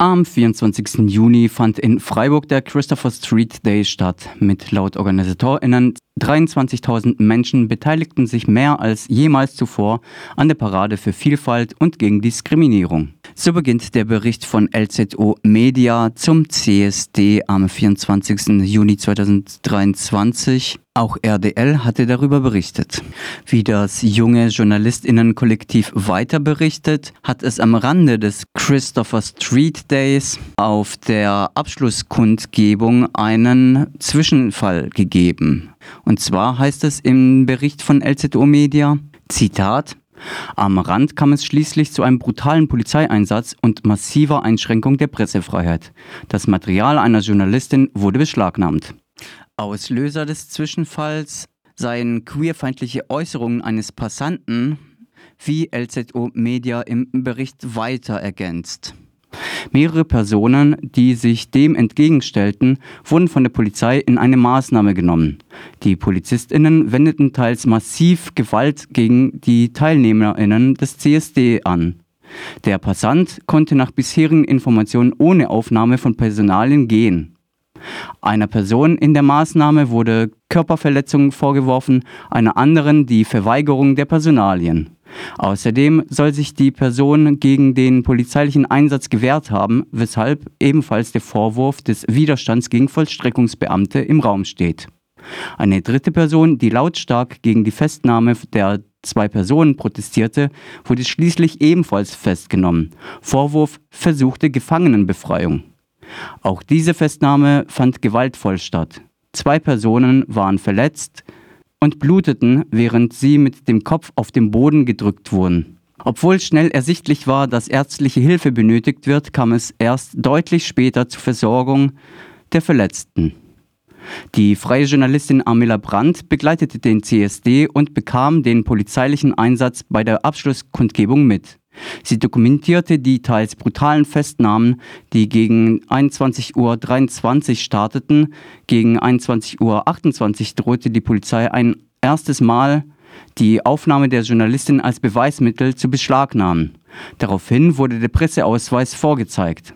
Am 24. Juni fand in Freiburg der Christopher Street Day statt. Mit laut OrganisatorInnen 23.000 Menschen beteiligten sich mehr als jemals zuvor an der Parade für Vielfalt und gegen Diskriminierung. So beginnt der Bericht von LZO Media zum CSD am 24. Juni 2023. Auch RDL hatte darüber berichtet. Wie das junge Journalistinnenkollektiv weiter berichtet, hat es am Rande des Christopher Street Days auf der Abschlusskundgebung einen Zwischenfall gegeben. Und zwar heißt es im Bericht von LZO Media, Zitat, am Rand kam es schließlich zu einem brutalen Polizeieinsatz und massiver Einschränkung der Pressefreiheit. Das Material einer Journalistin wurde beschlagnahmt. Auslöser des Zwischenfalls seien queerfeindliche Äußerungen eines Passanten, wie LZO Media im Bericht weiter ergänzt. Mehrere Personen, die sich dem entgegenstellten, wurden von der Polizei in eine Maßnahme genommen. Die Polizistinnen wendeten teils massiv Gewalt gegen die Teilnehmerinnen des CSD an. Der Passant konnte nach bisherigen Informationen ohne Aufnahme von Personalien gehen. Einer Person in der Maßnahme wurde Körperverletzung vorgeworfen, einer anderen die Verweigerung der Personalien. Außerdem soll sich die Person gegen den polizeilichen Einsatz gewehrt haben, weshalb ebenfalls der Vorwurf des Widerstands gegen Vollstreckungsbeamte im Raum steht. Eine dritte Person, die lautstark gegen die Festnahme der zwei Personen protestierte, wurde schließlich ebenfalls festgenommen. Vorwurf versuchte Gefangenenbefreiung. Auch diese Festnahme fand gewaltvoll statt. Zwei Personen waren verletzt und bluteten, während sie mit dem Kopf auf den Boden gedrückt wurden. Obwohl schnell ersichtlich war, dass ärztliche Hilfe benötigt wird, kam es erst deutlich später zur Versorgung der Verletzten. Die freie Journalistin Amila Brandt begleitete den CSD und bekam den polizeilichen Einsatz bei der Abschlusskundgebung mit. Sie dokumentierte die teils brutalen Festnahmen, die gegen 21.23 Uhr starteten. Gegen 21.28 Uhr drohte die Polizei ein erstes Mal die Aufnahme der Journalistin als Beweismittel zu beschlagnahmen. Daraufhin wurde der Presseausweis vorgezeigt.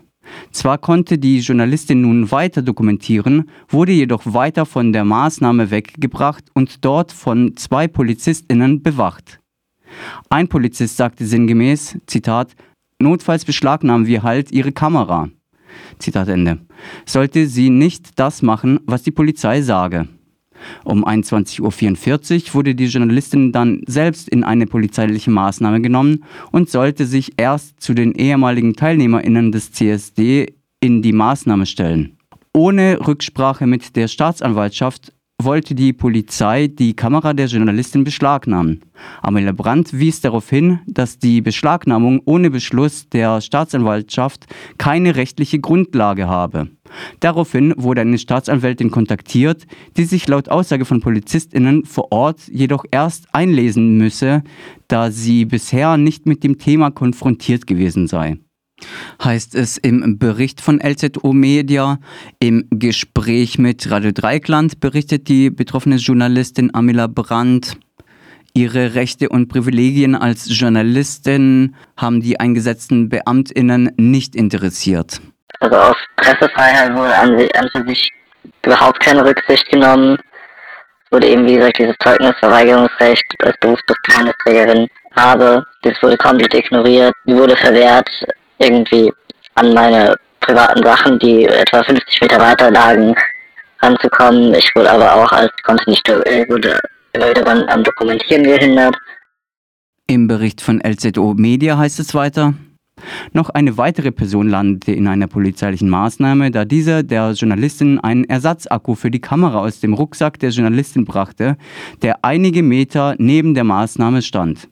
Zwar konnte die Journalistin nun weiter dokumentieren, wurde jedoch weiter von der Maßnahme weggebracht und dort von zwei Polizistinnen bewacht. Ein Polizist sagte sinngemäß, Zitat, notfalls beschlagnahmen wir halt ihre Kamera. Zitat Ende. Sollte sie nicht das machen, was die Polizei sage. Um 21.44 Uhr wurde die Journalistin dann selbst in eine polizeiliche Maßnahme genommen und sollte sich erst zu den ehemaligen TeilnehmerInnen des CSD in die Maßnahme stellen. Ohne Rücksprache mit der Staatsanwaltschaft wollte die Polizei die Kamera der Journalistin beschlagnahmen. Amelia Brandt wies darauf hin, dass die Beschlagnahmung ohne Beschluss der Staatsanwaltschaft keine rechtliche Grundlage habe. Daraufhin wurde eine Staatsanwältin kontaktiert, die sich laut Aussage von Polizistinnen vor Ort jedoch erst einlesen müsse, da sie bisher nicht mit dem Thema konfrontiert gewesen sei heißt es im Bericht von LZO Media. Im Gespräch mit Radio Dreikland berichtet die betroffene Journalistin Amila Brandt, ihre Rechte und Privilegien als Journalistin haben die eingesetzten Beamtinnen nicht interessiert. Also auf Pressefreiheit wurde an, an sich überhaupt keine Rücksicht genommen. Es wurde eben, wie gesagt, dieses Zeugnisverweigerungsrecht als Berufsbezeichnungsträgerin habe. Das wurde komplett ignoriert, wurde verwehrt irgendwie an meine privaten Sachen, die etwa 50 Meter weiter lagen, ranzukommen. Ich wurde aber auch als konnte nicht äh, wurde immer wieder am Dokumentieren gehindert. Im Bericht von LZO Media heißt es weiter. Noch eine weitere Person landete in einer polizeilichen Maßnahme, da dieser der Journalistin einen Ersatzakku für die Kamera aus dem Rucksack der Journalistin brachte, der einige Meter neben der Maßnahme stand.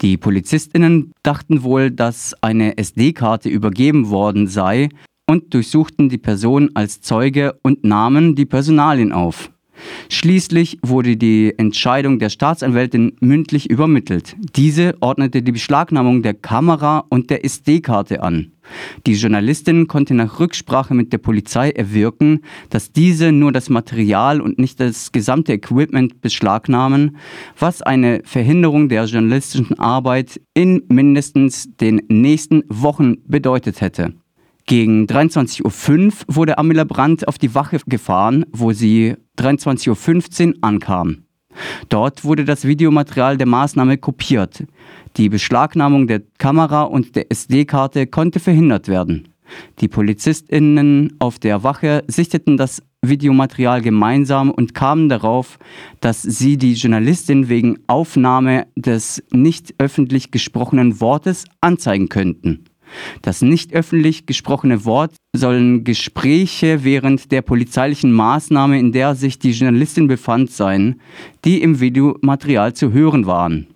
Die Polizistinnen dachten wohl, dass eine SD-Karte übergeben worden sei und durchsuchten die Person als Zeuge und nahmen die Personalien auf. Schließlich wurde die Entscheidung der Staatsanwältin mündlich übermittelt. Diese ordnete die Beschlagnahmung der Kamera und der SD-Karte an. Die Journalistin konnte nach Rücksprache mit der Polizei erwirken, dass diese nur das Material und nicht das gesamte Equipment beschlagnahmen, was eine Verhinderung der journalistischen Arbeit in mindestens den nächsten Wochen bedeutet hätte. Gegen 23.05 Uhr wurde Amila Brandt auf die Wache gefahren, wo sie 23.15 Uhr ankam. Dort wurde das Videomaterial der Maßnahme kopiert. Die Beschlagnahmung der Kamera und der SD-Karte konnte verhindert werden. Die PolizistInnen auf der Wache sichteten das Videomaterial gemeinsam und kamen darauf, dass sie die Journalistin wegen Aufnahme des nicht öffentlich gesprochenen Wortes anzeigen könnten. Das nicht öffentlich gesprochene Wort sollen Gespräche während der polizeilichen Maßnahme, in der sich die Journalistin befand, sein, die im Videomaterial zu hören waren.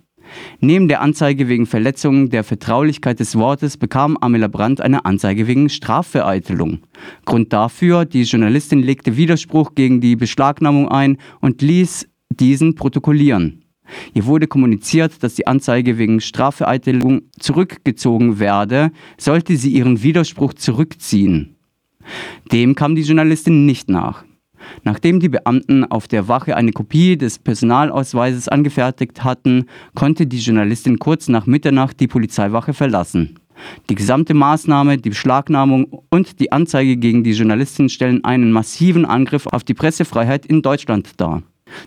Neben der Anzeige wegen Verletzung der Vertraulichkeit des Wortes bekam Amela Brandt eine Anzeige wegen Strafvereitelung. Grund dafür, die Journalistin legte Widerspruch gegen die Beschlagnahmung ein und ließ diesen protokollieren. Ihr wurde kommuniziert, dass die Anzeige wegen Strafvereitelung zurückgezogen werde, sollte sie ihren Widerspruch zurückziehen. Dem kam die Journalistin nicht nach. Nachdem die Beamten auf der Wache eine Kopie des Personalausweises angefertigt hatten, konnte die Journalistin kurz nach Mitternacht die Polizeiwache verlassen. Die gesamte Maßnahme, die Beschlagnahmung und die Anzeige gegen die Journalistin stellen einen massiven Angriff auf die Pressefreiheit in Deutschland dar.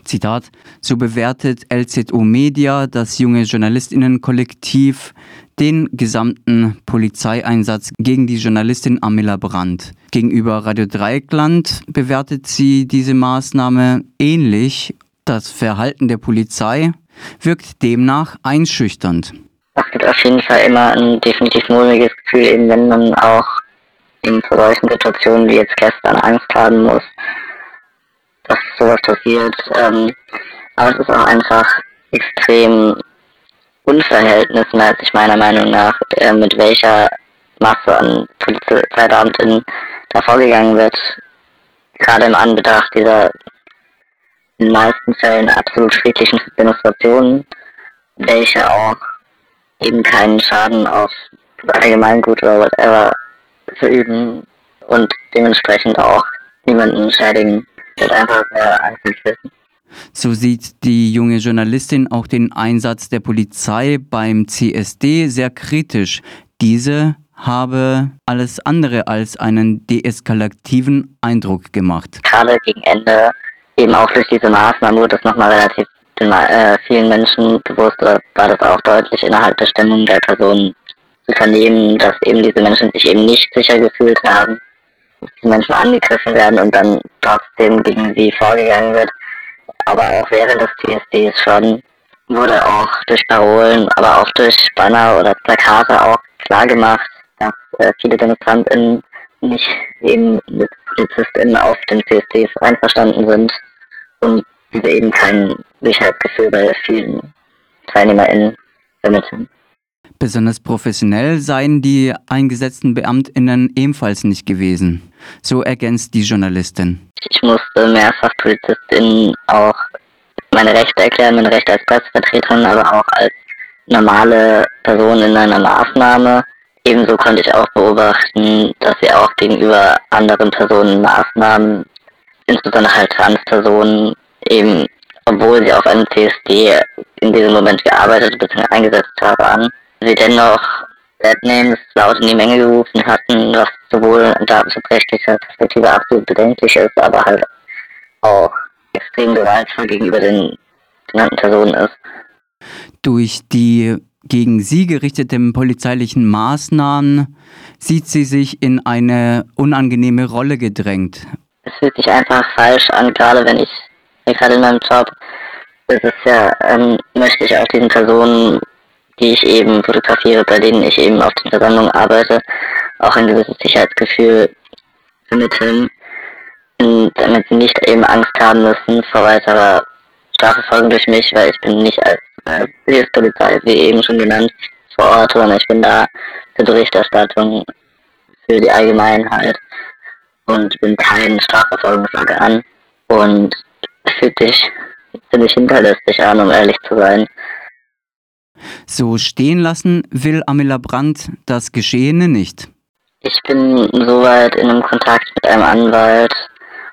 Zitat, so bewertet LZO Media, das junge Journalistinnenkollektiv, den gesamten Polizeieinsatz gegen die Journalistin Amila Brandt. Gegenüber Radio Dreieckland bewertet sie diese Maßnahme ähnlich. Das Verhalten der Polizei wirkt demnach einschüchternd. Es gibt auf jeden Fall immer ein definitiv mulmiges Gefühl, eben wenn man auch in solchen Situationen wie jetzt gestern Angst haben muss, dass sowas passiert. Ähm, aber es ist auch einfach extrem unverhältnismäßig meiner Meinung nach, äh, mit welcher Masse an Polizeibeamten da vorgegangen wird. Gerade im Anbetracht dieser in den meisten Fällen absolut friedlichen Demonstrationen, welche auch eben keinen Schaden auf Allgemeingut oder whatever verüben und dementsprechend auch niemanden schädigen So sieht die junge Journalistin auch den Einsatz der Polizei beim CSD sehr kritisch. Diese habe alles andere als einen deeskalativen Eindruck gemacht. Gerade gegen Ende, eben auch durch diese Maßnahmen, wurde das nochmal relativ äh, vielen Menschen bewusst, war das auch deutlich innerhalb der Stimmung der Person zu vernehmen, dass eben diese Menschen sich eben nicht sicher gefühlt haben Menschen angegriffen werden und dann trotzdem gegen sie vorgegangen wird. Aber auch während des TSDs schon wurde auch durch Parolen, aber auch durch Banner oder Plakate auch klar gemacht, dass äh, viele DemonstrantInnen nicht eben mit PolizistInnen auf den CSDs einverstanden sind und diese eben kein Sicherheitsgefühl bei vielen TeilnehmerInnen vermitteln. Besonders professionell seien die eingesetzten Beamtinnen ebenfalls nicht gewesen. So ergänzt die Journalistin. Ich musste mehrfach Polizistinnen auch meine Rechte erklären, meine Rechte als Pressevertreterin, aber auch als normale Person in einer Maßnahme. Ebenso konnte ich auch beobachten, dass sie auch gegenüber anderen Personen Maßnahmen, insbesondere halt Transpersonen, eben, obwohl sie auf einem CSD in diesem Moment gearbeitet bzw. eingesetzt haben, sie dennoch Deadnames laut in die Menge gerufen hatten, was sowohl in datenschutzrechtlicher Perspektive absolut bedenklich ist, aber halt auch extrem gewaltvoll gegenüber den genannten Personen ist. Durch die gegen sie gerichteten polizeilichen Maßnahmen sieht sie sich in eine unangenehme Rolle gedrängt. Es fühlt sich einfach falsch an, gerade wenn ich, gerade in meinem Job, ist es ja, ähm, möchte ich auch diesen Personen die ich eben fotografiere, bei denen ich eben auf den Versammlungen arbeite, auch ein gewisses Sicherheitsgefühl vermitteln, damit sie nicht eben Angst haben müssen vor weiterer Strafverfolgung durch mich, weil ich bin nicht als äh, Polizei, wie eben schon genannt, vor Ort, sondern ich bin da für Berichterstattung für die Allgemeinheit und bin kein Strafverfolgungsorgan und fühlt sich ziemlich hinterlistig an, um ehrlich zu sein. So stehen lassen will Amila Brandt das Geschehene nicht. Ich bin soweit in einem Kontakt mit einem Anwalt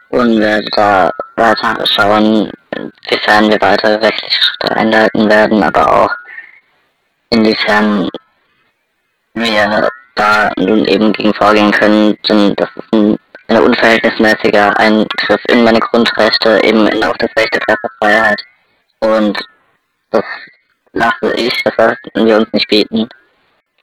und werde da weiter schauen, inwiefern wir weitere rechtliche Schritte einleiten werden, aber auch inwiefern wir da nun eben gegen vorgehen können, denn das ist ein, ein unverhältnismäßiger Eingriff in meine Grundrechte, eben in auch das Recht der Pressefreiheit. Und das lasse ich, das lassen wir uns nicht bieten.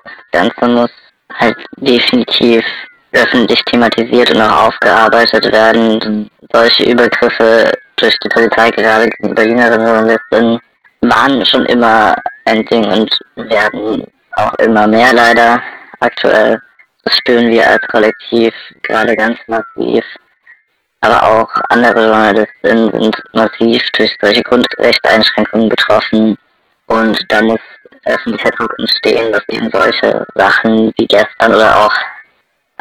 Das Ganze muss halt definitiv öffentlich thematisiert und auch aufgearbeitet werden. Solche Übergriffe durch die Polizei gerade gegenüber jüngeren Journalisten waren schon immer ein Ding und werden auch immer mehr leider aktuell. Das spüren wir als Kollektiv gerade ganz massiv. Aber auch andere Journalistinnen sind massiv durch solche Grundrechtseinschränkungen betroffen. Und da muss öffentlicher Druck entstehen, dass eben solche Sachen wie gestern oder auch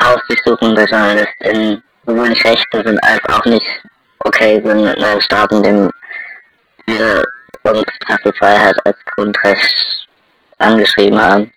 Hausdurchsuchungen der Journalistinnen sowohl nicht Rechte sind als auch nicht okay sind in einem Staat, in dem wir uns Pressefreiheit als Grundrecht angeschrieben haben.